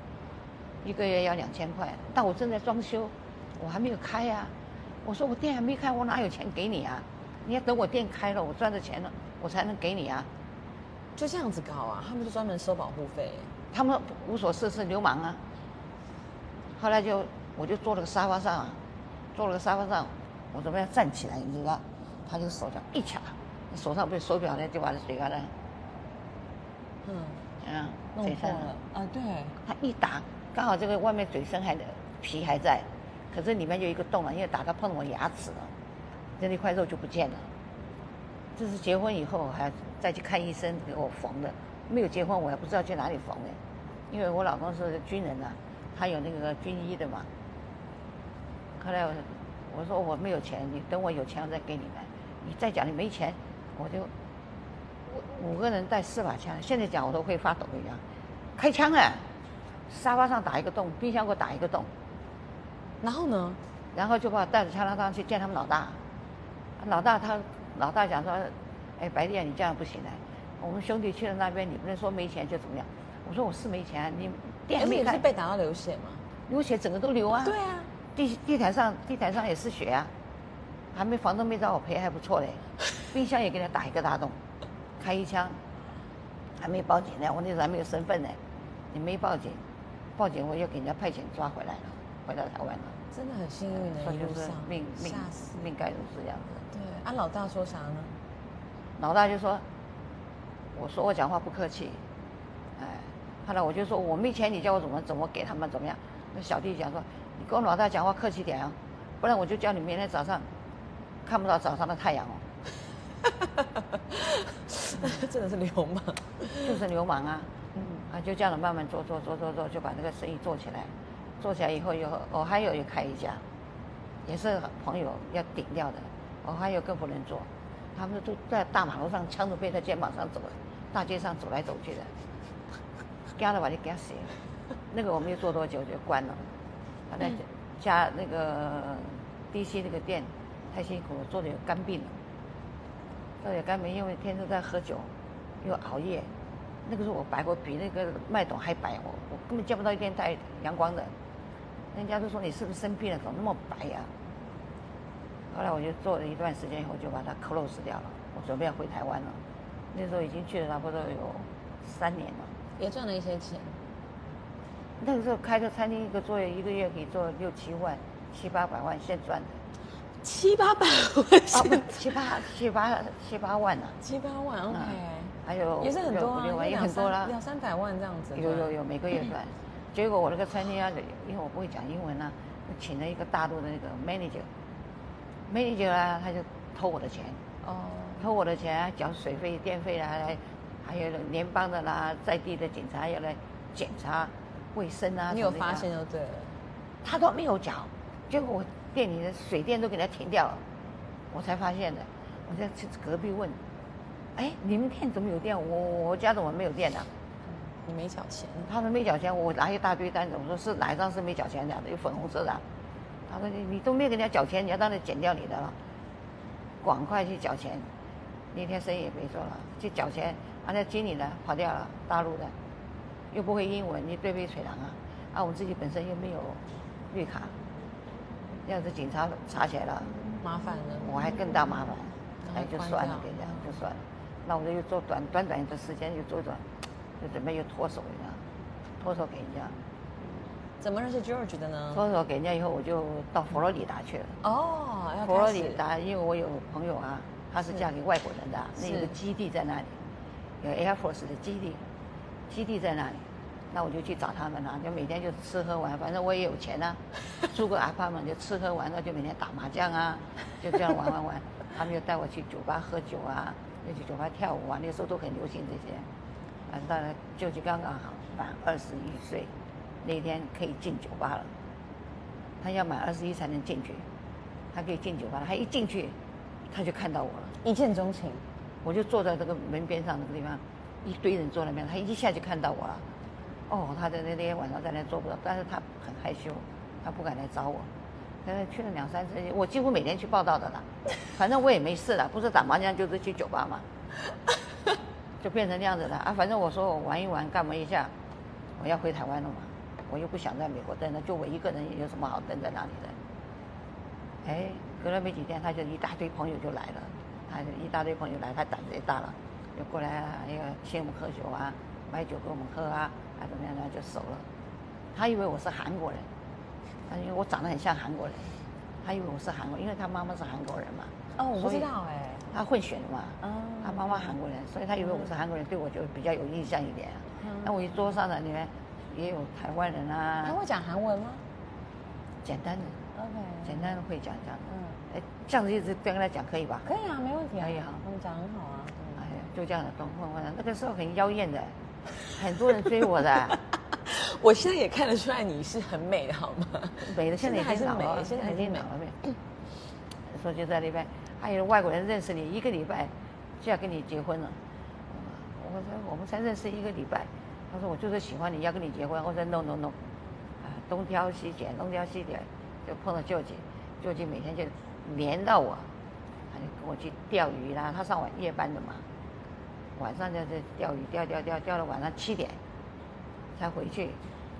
一个月要两千块。但我正在装修，我还没有开呀、我说我店还没开，我哪有钱给你啊？你要等我店开了，我赚着钱了，我才能给你啊。就这样子搞啊，他们就专门收保护费。他们无所事事，流氓啊。后来就我就坐了个沙发上、啊，坐了个沙发上，我准备要站起来，你知道，他就手这样一掐，手上不是手表呢，就把这水给他嗯，嗯，弄破了。啊，对，他一打，刚好这个外面嘴身还皮还在，可是里面就一个洞了，因为打到碰到我牙齿了，这那块肉就不见了。这是结婚以后还再去看医生给我缝的，没有结婚我还不知道去哪里缝的，因为我老公是军人啊，他有那个军医的嘛。后来我我说我没有钱，你等我有钱我再给你们。你再讲你没钱，我就五五个人带四把枪，现在讲我都会发抖一样，开枪啊！沙发上打一个洞，冰箱给我打一个洞，然后呢？然后就把我带着枪拉上去见他们老大。老大他老大讲说，哎，白店你这样不行的，我们兄弟去了那边，你不能说没钱就怎么样。我说我是没钱，你店还而且没开你是，被打到流血吗？流血整个都流啊。对啊，地地毯上地毯上也是血啊，还没房东没找我赔，还不错嘞。[laughs] 冰箱也给他打一个大洞，开一枪，还没报警呢，我那时候还没有身份呢，你没报警，报警我又给人家派遣抓回来了，回到台湾了。真的很幸运的，这就是一路上命命。命该如此这样子。对，啊，老大说啥呢？老大就说：“我说我讲话不客气，哎，后来我就说我没钱，你叫我怎么怎么给他们怎么样？那小弟讲说，你跟我老大讲话客气点啊，不然我就叫你明天早上看不到早上的太阳哦，[laughs] 真的是流氓。就是流氓啊！嗯，啊，就这样子慢慢做做做做做，就把这个生意做起来。做起来以后，有我还有又开一家，也是朋友要顶掉的，我还有更不能做，他们都在大马路上枪都背在肩膀上走，大街上走来走去的，干了把就干死了。那个我没有做多久就关了，后来家那个 DC 那个店太辛苦了，做的有肝病了，做的有肝病，因为天天在喝酒，又熬夜。那个时候我白过比那个麦董还白，我我根本见不到一天太阳光的。人家都说你是不是生病了，怎么那么白呀、后来我就做了一段时间以后，就把它 close 掉了。我准备要回台湾了，那时候已经去了差不多有三年了。也赚了一些钱。那个时候开个餐厅，一个作业一个月可以做六七万、七八百万，现赚的七八百万啊，不七八七八七八万呢、七八万，OK，还有也是很多啊，六六万也很多啦。三两三百万这样子。有有有，[laughs] 每个月赚。结果我那个餐厅啊，因为我不会讲英文啊，我请了一个大陆的那个 manager，manager 啊，他就偷我的钱，哦，偷我的钱啊，缴水费、电费啦，还还有联邦的啦，在地的警察要来检查卫生啊。你有发现就对了。他都没有缴，结果我店里的水电都给他停掉了，我才发现的。我在去隔壁问，哎，你们店怎么有电？我我家怎么没有电呢、你没缴钱，他说没缴钱，我拿一大堆单子，我说是哪一张是没缴钱的？有粉红色的啊。他说你你都没有给人家缴钱，你要当然减掉你的了，赶快去缴钱。那天生意也没做了，就缴钱，完了经理呢跑掉了，大陆的，又不会英文，你对不对水塘啊？啊，我自己本身又没有绿卡，要是警察查起来了，麻烦了。我还更大麻烦，哎，就算了，给人家就算了。那我就又做短短短的时间又做一短，就准备又脱手人家，脱手给人家，怎么认识 George 的呢？脱手给人家以后，我就到佛罗里达去了。哦，要佛罗里达，因为我有朋友啊，她是是嫁给外国人的啊，那有个基地在那里，有 Air Force 的基地，基地在那里。那我就去找他们了、就每天就吃喝玩，反正我也有钱啊，[laughs] 住个 apartment 就吃喝玩乐，就每天打麻将啊，就这样玩玩玩。[laughs] 他们就带我去酒吧喝酒啊，又去酒吧跳舞啊，那时候都很流行这些。啊，当然舅舅刚刚好满二十一岁，那天可以进酒吧了。他要满二十一才能进去，他可以进酒吧了。他一进去，他就看到我了。一见钟情。我就坐在这个门边上那个地方，一堆人坐那边，他一下就看到我了。哦，他在那天晚上在那坐不到，但是他很害羞，他不敢来找我。可能去了两三次，我几乎每天去报道的啦。[laughs] 反正我也没事了，不是打麻将就是去酒吧嘛，[laughs] 就变成那样子了啊。反正我说我玩一玩，干嘛一下，我要回台湾了嘛，我又不想在美国待了，就我一个人，有什么好待在那里的？哎，隔了没几天，他就一大堆朋友就来了，他就一大堆朋友来，他胆子也大了，就过来啊，哎呀，请我们喝酒啊，买酒给我们喝啊，啊怎么样呢，就熟了。他以为我是韩国人，他因为我长得很像韩国人，他以为我是韩国，因为他妈妈是韩国人嘛。哦，我不知道哎。他混血的嘛，嗯他妈妈韩国人，所以他以为我是韩国人，对我就比较有印象一点啊。嗯那我一桌上的，里面也有台湾人啊他，会讲韩文吗简单的，？OK，简单的会讲这样。嗯，哎，这样子一直跟他讲可以吧？可以啊，没问题啊。可以啊他们讲很好啊。哎呀，就这样的东混混的，那个时候很妖艳的，[laughs] 很多人追我的，[laughs] 我现在也看得出来你是很美的，好吗？美的现在已还是美，现在还已是美经老。了没？[coughs] 说就在那边，还有外国人认识你一个礼拜就要跟你结婚了。我说我们才认识一个礼拜，他说我就是喜欢你，要跟你结婚。我说 no no no，啊，东挑西拣，东挑西拣，就碰到舅舅，舅舅每天就黏到我，他就跟我去钓鱼啦。他上晚夜班的嘛，晚上就在钓鱼，钓钓钓钓到晚上七点才回去。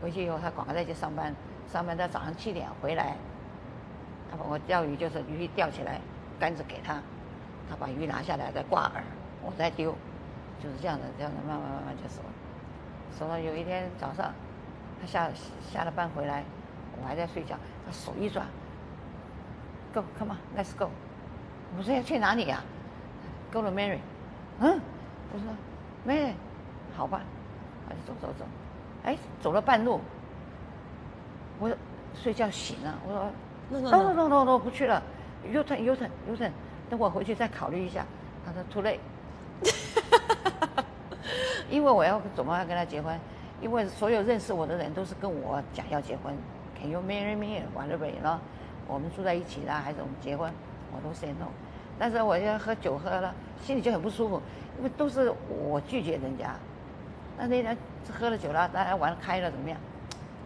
回去以后他赶快再去上班，上班到早上七点回来，他把我钓鱼就是鱼钓起来，杆子给他，他把鱼拿下来再挂饵，我再丢，就是这样的，这样的慢慢慢慢就熟了。熟了有一天早上，他下下了班回来，我还在睡觉，他手一转，Go come on let's go，我说要去哪里呀、Go to Mary，嗯，我说 Mary，好吧，他就走走走，哎，走了半路，我睡觉醒了，我说。那 no 那 no no no no 不去了，U turn U turn U turn，等我回去再考虑一下。他说 too late，[laughs] 因为我要怎么要跟他结婚？因为所有认识我的人都是跟我讲要结婚，Can you marry me? Whatever，咯我们住在一起啦，还是我们结婚，我都 say no。但是我要喝酒喝了，心里就很不舒服，因为都是我拒绝人家。那那天喝了酒了，大家玩开了怎么样？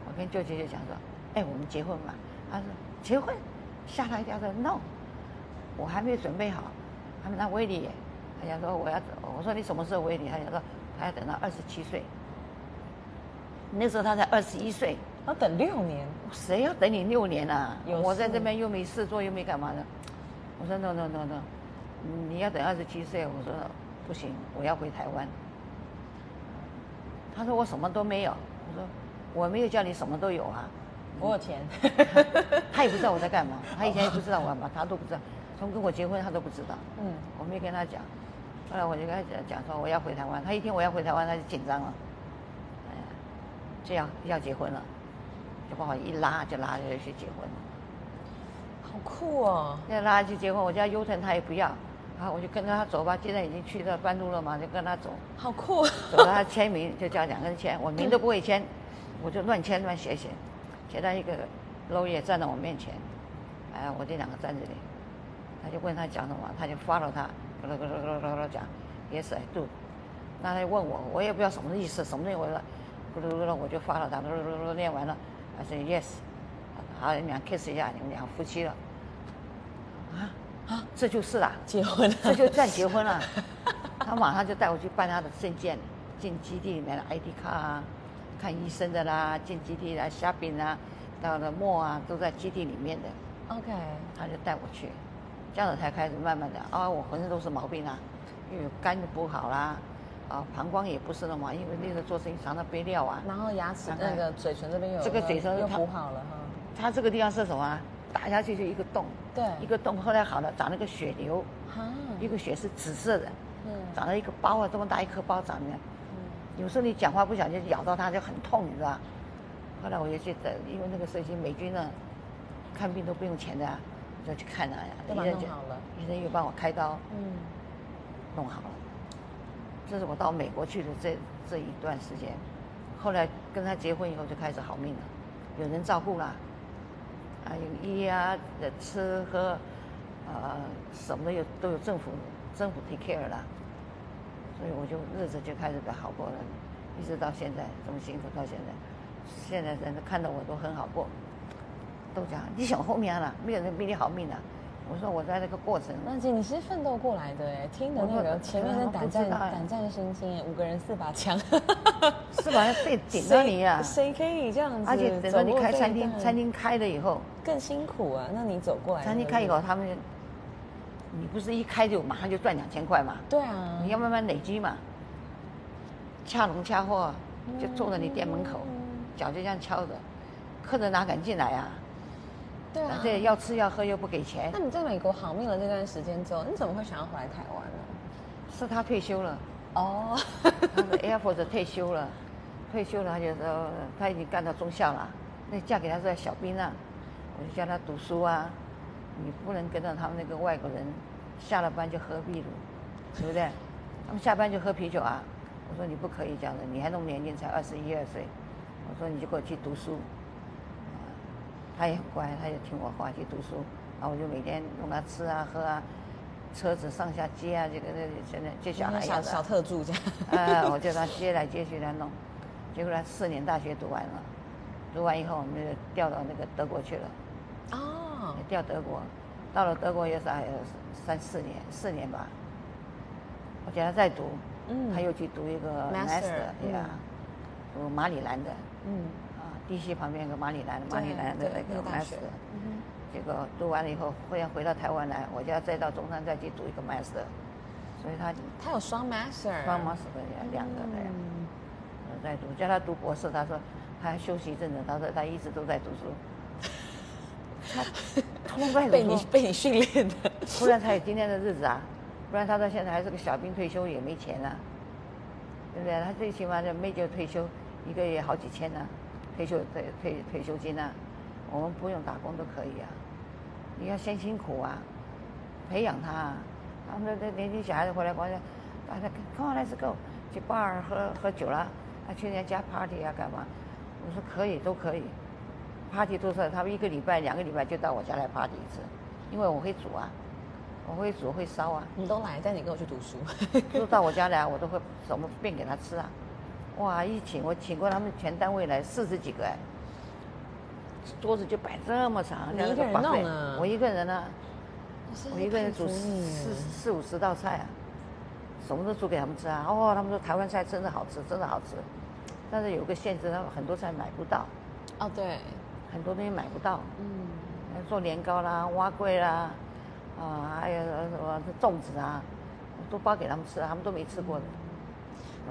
我跟舅舅就讲说，哎，我们结婚吧。他说结婚，吓他一跳说 no，我还没准备好。他们那威力，他讲说我要，我说你什么时候威力？他讲说他要等到二十七岁。那时候他才二十一岁，要等六年。谁要等你六年啊？我在事这边又没事做，又没干嘛的。我说 no no no no，你要等二十七岁。我说不行，我要回台湾。他说我什么都没有。我说我没有叫你什么都有啊。我有钱。他也不知道我在干嘛，[laughs] 他以前也不知道我干嘛，他都不知道。从跟我结婚他都不知道，嗯，我没跟他讲。后来我就跟他讲讲说我要回台湾，他一听我要回台湾，他就紧张了，就要要结婚了，就把我一拉就拉着去结婚了。好酷哦。要拉他去结婚，我叫优腾他也不要，然后我就跟着他走吧。现在已经去到半路了嘛，就跟他走，好酷。走到他签名就叫两个人签，[laughs] 我名都不会签，我就乱签乱写写，写到一个楼也站在我面前，哎，我这两个站这里，他就问他讲什么，他就 follow 他，咯咯咯咯咯咯讲，yes I do，那他就问我，我也不知道什么意思，什么东西，我说，咕噜噜噜，我就 follow 他，噜噜噜噜念完了，他说 yes，好，你们俩 kiss 一下，你们俩夫妻了，啊啊，这就是啦。结婚了。这就算结婚了。[laughs] 他马上就带我去办他的证件，进基地里面的 ID 卡啊，看医生的啦，进基地啦，shopping 啊，到了末啊，都在基地里面的。OK。他就带我去，这样子才开始慢慢的啊，我浑身都是毛病啊，因为肝不好啦，啊，膀胱也不是那么，因为那时候做生意常常憋尿啊。然后牙齿那个嘴唇这边有这个嘴唇又它补好了哈。他这个地方是什么啊？打下去就一个洞，对。一个洞，后来好了，长了个血瘤，哈。一个血是紫色的，嗯长了一个包啊，这么大一颗包长的。嗯有时候你讲话不小心咬到它就很痛，你知道吧？后来我就去等，因为那个时候已经美军呢，看病都不用钱的、啊，就去看了呀。医生就好了。医生又帮我开刀嗯。弄好了。这是我到美国去的这这一段时间，后来跟他结婚以后就开始好命了，有人照顾啦，啊有医啊、吃喝，啊什么有都有政府政府 take care 啦，所以我就日子就开始好过了，一直到现在这么辛苦到现在，现在人看到我都很好过，都讲你想后面了，没有人比你好命啊。我说我在那个过程，那姐，你是奋斗过来的哎，听的那个前面的胆战胆战心惊哎，五个人四把枪，[laughs] 四把枪？被顶着你啊！谁谁可以这样子？而且等到你开餐厅，餐厅开了以后，更辛苦啊。那你走过来，餐厅开以后，，他们你不是一开就马上就赚两千块嘛？对啊，你要慢慢累积嘛。恰龙恰货就坐在你店门口，嗯脚就这样敲着，客人哪敢进来啊？对啊。而且要吃要喝又不给钱。那，你在美国好命了这段时间之后，你怎么会想要回来台湾呢？是他退休了，哦，他是 Air Force 退休了，退休了他就说他已经干到中校了，那嫁给他是在小兵啊，我就叫他读书啊，你不能跟着他们那个外国人下了班就喝啤酒，对不对？[laughs] 他们下班就喝啤酒啊，我说你不可以这样的，你还那么年轻，才二十一二岁，我说你就给我去读书，啊他也很乖，他也听我话去读书，然后我就每天弄他吃啊喝啊，车子上下接啊，这个这个现在接小孩小小特助这样。呃，[laughs] 我叫他接来接去来弄，结果他四年大学读完了，读完以后我们就调到那个德国去了，哦，调德国，到了德国也是还有三四年，四年吧。我叫他再读，嗯。他又去读一个 Master，master，呀，读马里兰的，嗯，啊，DC 旁边有个马里兰，马里兰的那个 master，嗯结果读完了以后，忽然回到台湾来，我就要再到中山再去读一个 master，所以他，他有双 master，双 master 的两个的在读，叫他读博士，他说他还休息一阵子，他说他一直都在读书，他通通在被你被你训练的。不然才有今天的日子啊，不然他到现在还是个小兵退休也没钱啊，对不对？他最起码的没就退休，一个月好几千呢、退休退退退休金啊，我们不用打工都可以啊，你要先辛苦啊，培养他啊，他们那年轻小孩子回来光大家 come on let's go 去 bar 喝喝酒了，啊去人家家 party 啊干嘛？我说可以都可以，party 都是他们一个礼拜两个礼拜就到我家来 party 一次，因为我会煮啊，我会煮会烧啊，你都来，但你跟我去读书。[laughs] 都到我家来，我都会什么便给他吃啊。哇，一请我请过他们全单位来四十几个哎，桌子就摆这么长，你一个人弄 buffet 啊我一个人呢、我一个人煮四四五十道菜啊，什么都煮给他们吃啊。哦，他们说台湾菜真的好吃，真的好吃，但是有个限制，他们很多菜买不到，哦，对，很多东西买不到。嗯，做年糕啦、蛙桂啦，啊，还有什么粽子啊，都包给他们吃，他们都没吃过的。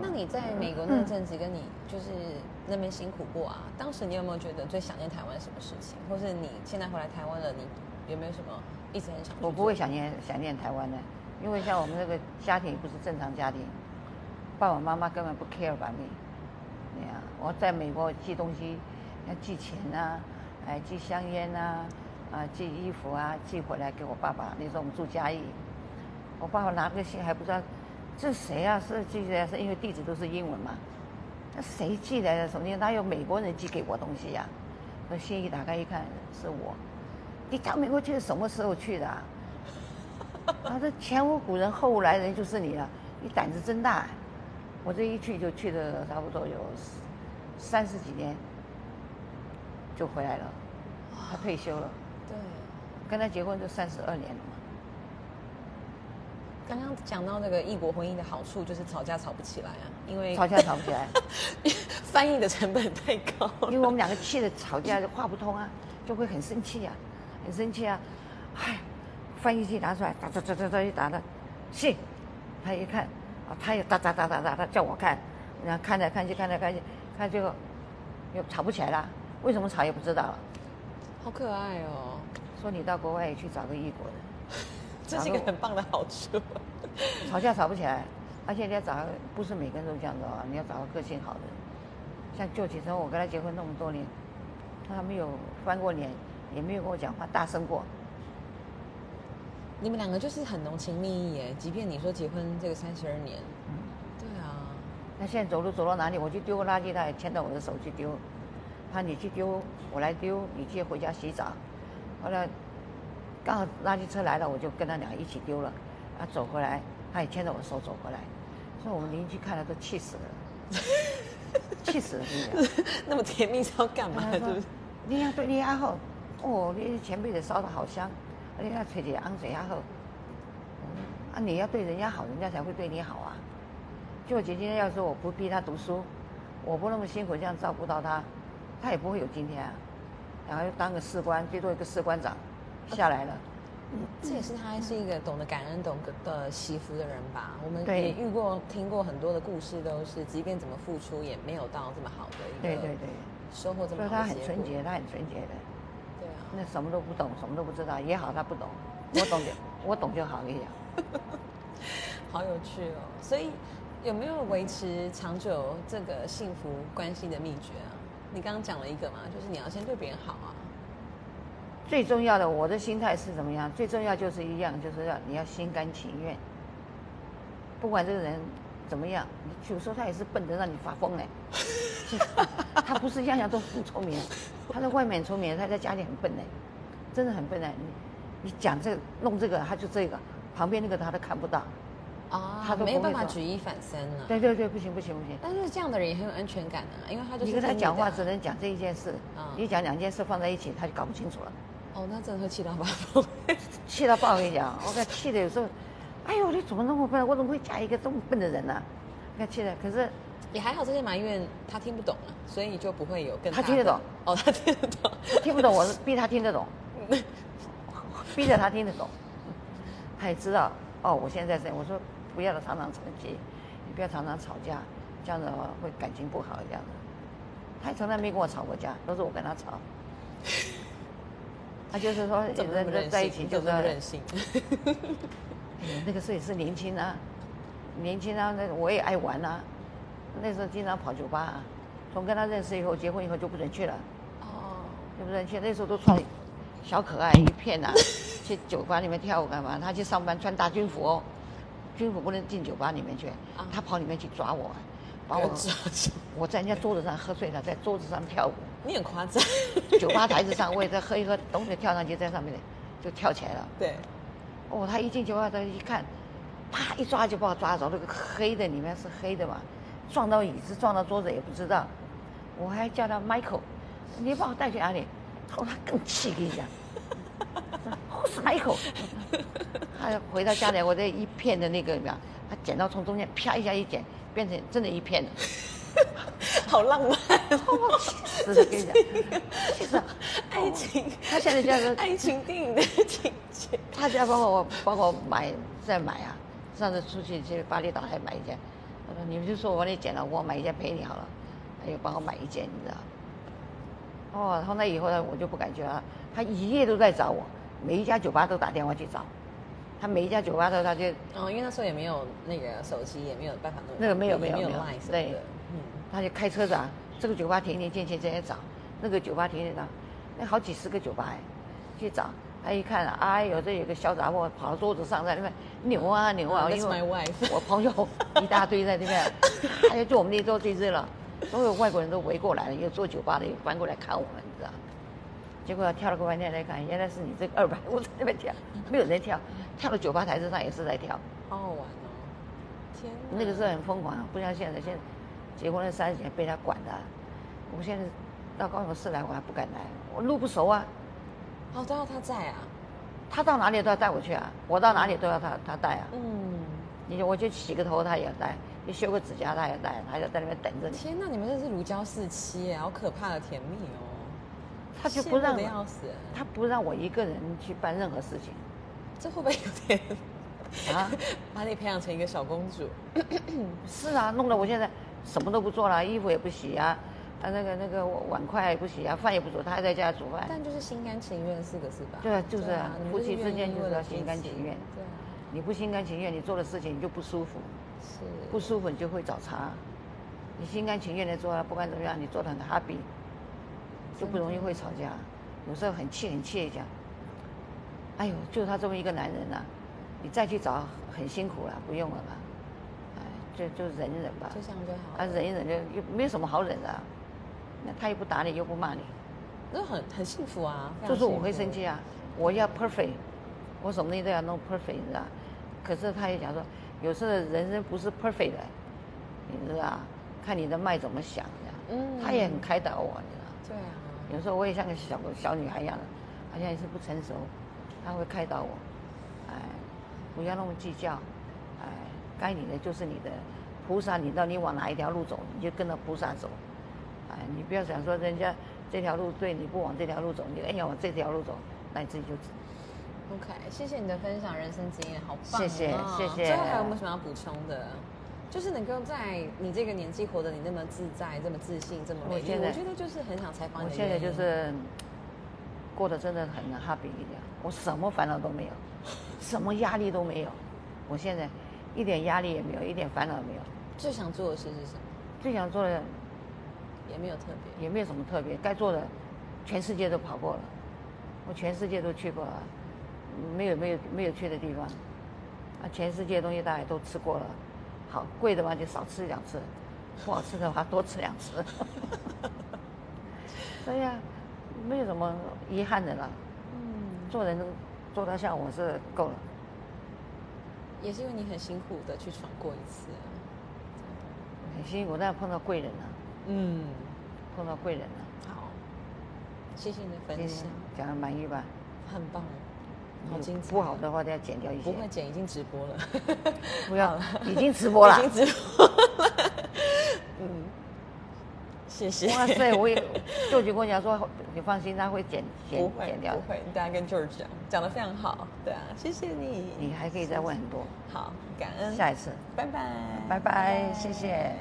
那你在美国那阵子，跟你就是那边辛苦过啊？当时你有没有觉得最想念台湾什么事情，或是你现在回来台湾了，你有没有什么一直很想？我不会想念想念台湾的，因为像我们这个家庭不是正常家庭，爸爸妈妈根本不 care。对呀，我在美国寄东西，要寄钱啊，哎，寄香烟啊，啊，寄衣服啊，寄回来给我爸爸。那时候我们住嘉义，我爸爸拿个信还不知道这谁啊？是寄来是因为地址都是英文嘛？那谁寄来的？首先？哪有美国人寄给我东西呀、那信一打开一看，是我。你到美国去是什么时候去的、啊？[laughs] 啊，这前无古人后无来人就是你了，你胆子真大、我这一去就去了差不多有三十几年，就回来了。他退休了，对，跟他结婚就三十二年了嘛。刚刚讲到那个异国婚姻的好处，就是吵架吵不起来啊，因为吵架吵不起来，[laughs] 翻译的成本太高。因为我们两个气的吵架就话不通啊，就会很生气啊，很生气啊。哎，翻译机拿出来，打打打打打一打的，信，他一看，啊，他也打打打打打，他叫我看，然后看来看去看来看去，看最后又吵不起来了，为什么吵也不知道了。好可爱哦，说你到国外也去找个异国人，这是一个很棒的好处。[laughs] 吵架吵不起来，而且你要找个不是每个人都这样子啊，你要找个个性好的。像舅姐说，我跟他结婚那么多年，他没有翻过脸，也没有跟我讲话大声过。你们两个就是很浓情蜜意耶，即便你说结婚这个三十二年，嗯，对啊，那现在走路走到哪里，我去丢个垃圾，他也牵着我的手去丢。他你去丢，我来丢，你去回家洗澡。后来刚好垃圾车来了，我就跟他俩一起丢了。他走回来，他也牵着我的手走回来。所以我们邻居看了都气死了，[laughs] 气死了，真的。那么甜蜜是要干嘛？他说是不是？你要对你还好，哦，你前辈子烧的好香，而且要吹起昂水还好。啊，你要对人家好，人家才会对你好啊。就我姐姐要说我不逼他读书，我不那么辛苦这样照顾到他，他也不会有今天啊。然后又当个士官，最多一个士官长下来了。这也是他是一个懂得感恩、懂得惜福的人吧？我们也遇过、听过很多的故事，都是即便怎么付出，也没有到这么好的一个对对对，收获这所以她很么好的结果。纯洁，她很纯洁的。对啊，那什么都不懂，什么都不知道也好，他不懂，我懂就 [laughs] 我懂就好。我跟你讲，好有趣哦。所以有没有维持长久这个幸福关系的秘诀啊？你刚刚讲了一个嘛，就是你要先对别人好啊。最重要的，我的心态是怎么样？最重要就是一样，就是要你要心甘情愿。不管这个人怎么样，有时候他也是笨的让你发疯哎。[laughs] 他不是样样都很聪明，他在外面很聪明，他在家里很笨哎，真的很笨哎。你你讲这个弄这个，他就这个，旁边那个他都看不到。啊，他都没有办法举一反三了。对对对，不行不行不行。但是这样的人也很有安全感啊，因为他就你跟他讲话只能讲这一件事，你讲两件事放在一起，他就搞不清楚了。哦，那真的会气到爆，[laughs] 气到爆！我跟你讲，我看气的有时候，哎呦，你怎么那么笨？我怎么会嫁一个这么笨的人呢？看气的，可是也还好，这些埋怨他听不懂啊，所以你就不会有更。他听得懂哦，他听得懂，听不懂我是逼他听得懂，[laughs] 逼着他听得懂，他也知道哦，我现在在这，我说不要常常吵架，你不要常常吵架，这样子会感情不好这样子。他从来没跟我吵过架，都是我跟他吵。[laughs] 他就是说，人在一起就是任性。[laughs] 那个时候也是年轻啊，年轻啊，那我也爱玩啊。那时候经常跑酒吧，啊，从跟他认识以后，结婚以后就不准去了。哦，就不准去。那时候都穿小可爱一片啊，[laughs] 去酒吧里面跳舞干嘛？他去上班穿大军服哦，军服不能进酒吧里面去，他跑里面去抓我。把我 [laughs] 我在人家桌子上喝醉了，在桌子上跳舞。你很夸张。酒吧台子上，我也在喝一喝，东西跳上去，在上面就跳起来了。对。哦，他一进酒吧，他一看，啪一抓就把我抓着。那个黑的里面是黑的嘛，撞到椅子，撞到桌子也不知道。我还叫他 Michael，你把我带去哪里？哦，他更气，跟你讲。Who's Michael？[laughs] 他回到家里，我这一片的那个什么，他剪刀从中间啪一下一剪。变成真的一片了，[laughs] 好浪漫，我气死了！跟你讲，[laughs] 爱情，他现在叫做爱情电影的情节。他家帮我帮我买再买啊，上次出去去巴厘岛还买一件，他说你们就说我帮你剪了，我买一件陪你好了，他又帮我买一件，你知道？哦，从那以后呢，我就不敢去了。他一夜都在找我，每一家酒吧都打电话去找。他每一家酒吧都，他就哦，因为那时候也没有那个手机，也没有办法弄那个没有没有没有对，嗯，他就开车子啊，这个酒吧停停进去这些找，那个酒吧停停找，那好几十个酒吧哎，去找，他一看，哎呦，这有个小杂货跑到桌子上在那边扭啊扭啊，因为 [laughs] 我朋友一大堆在那边，他就坐我们那桌最热了，所有外国人都围过来了，有做酒吧的又翻过来看我们，你知道。结果跳了个半天来看，原来是你这个二百我在那边跳，没有人跳，跳到酒吧台子上也是在跳，好好玩哦！天，那个时候很疯狂，不像现在，现在结婚了三十年被他管的，我现在到高雄市来我还不敢来，我路不熟啊。哦，都要他在啊？他到哪里都要带我去啊，我到哪里都要他他带啊。嗯，你我就洗个头他也带，你修个指甲他也带，他就在那边等着你。天哪，你们这是如胶似漆，好可怕的甜蜜哦！他就不让，他不让我一个人去办任何事情，这会不会有点 [laughs] 啊？把你培养成一个小公主？[coughs] 是啊，弄得我现在什么都不做了，衣服也不洗啊，啊那个那个碗筷也不洗啊，饭也不煮，他还在家煮饭。但就是心甘情愿四个字吧？对啊，就是啊，夫妻之间就是要心甘情愿。对，你不心甘情愿，你做的事情你就不舒服，是不舒服你就会找茬。你心甘情愿的做，不管怎么样，你做的很 happy。就不容易会吵架，有时候很气很气讲，哎呦，就他这么一个男人呐，你再去找很辛苦了，不用了吧，哎，就就忍一忍吧，就这样就好。啊，忍一忍就又没有什么好忍的，那他又不打你又不骂你，那很很幸福啊。就是我会生气啊，我要 perfect，我什么东西都要弄 perfect，你知道？可是他也讲说，有时候人生不是 perfect 的，你知道？看你的脉怎么想的。嗯。他也很开导我，你知道？对啊。有时候我也像个小小女孩一样的，好像也是不成熟，他会开导我，哎，不要那么计较，哎，该你的就是你的，菩萨你到你往哪一条路走，你就跟着菩萨走，哎，你不要想说人家这条路对，你不往这条路走，你哎要往这条路走，那你自己就。OK，谢谢你的分享，人生经验好棒，谢谢谢谢。最后还有没有什么要补充的？就是能够在你这个年纪活得你那么自在、这么自信、这么美丽，我觉得就是很想采访你。我现在就是过得真的很 happy 一点，我什么烦恼都没有，什么压力都没有，我现在一点压力也没有，一点烦恼也没有。最想做的事是什么？最想做的也没有特别。也没有什么特别，该做的全世界都跑过了，我全世界都去过了，没有没有没有去的地方，啊，全世界东西大家都吃过了，好贵的话就少吃两次，不好吃的话多吃两次。[laughs] 对呀、没有什么遗憾的了。嗯，做人做到像我是够了。也是因为你很辛苦的去闯过一次啊。很辛苦，但碰到贵人了，嗯，碰到贵人了。好，谢谢你的分今享，讲的满意吧？很棒，好精彩。不好的话，再剪掉一些。不会剪，[laughs] 已经直播了。不要，已经直播了已。经直播了。嗯，[laughs] 谢谢。哇塞，我也舅舅跟我讲说，你放心，他会剪不剪剪掉的。不会，你大家跟 George 讲，讲的非常好。对啊，谢谢你。你还可以再问很多。好，感恩。下一次，拜拜。拜拜谢谢。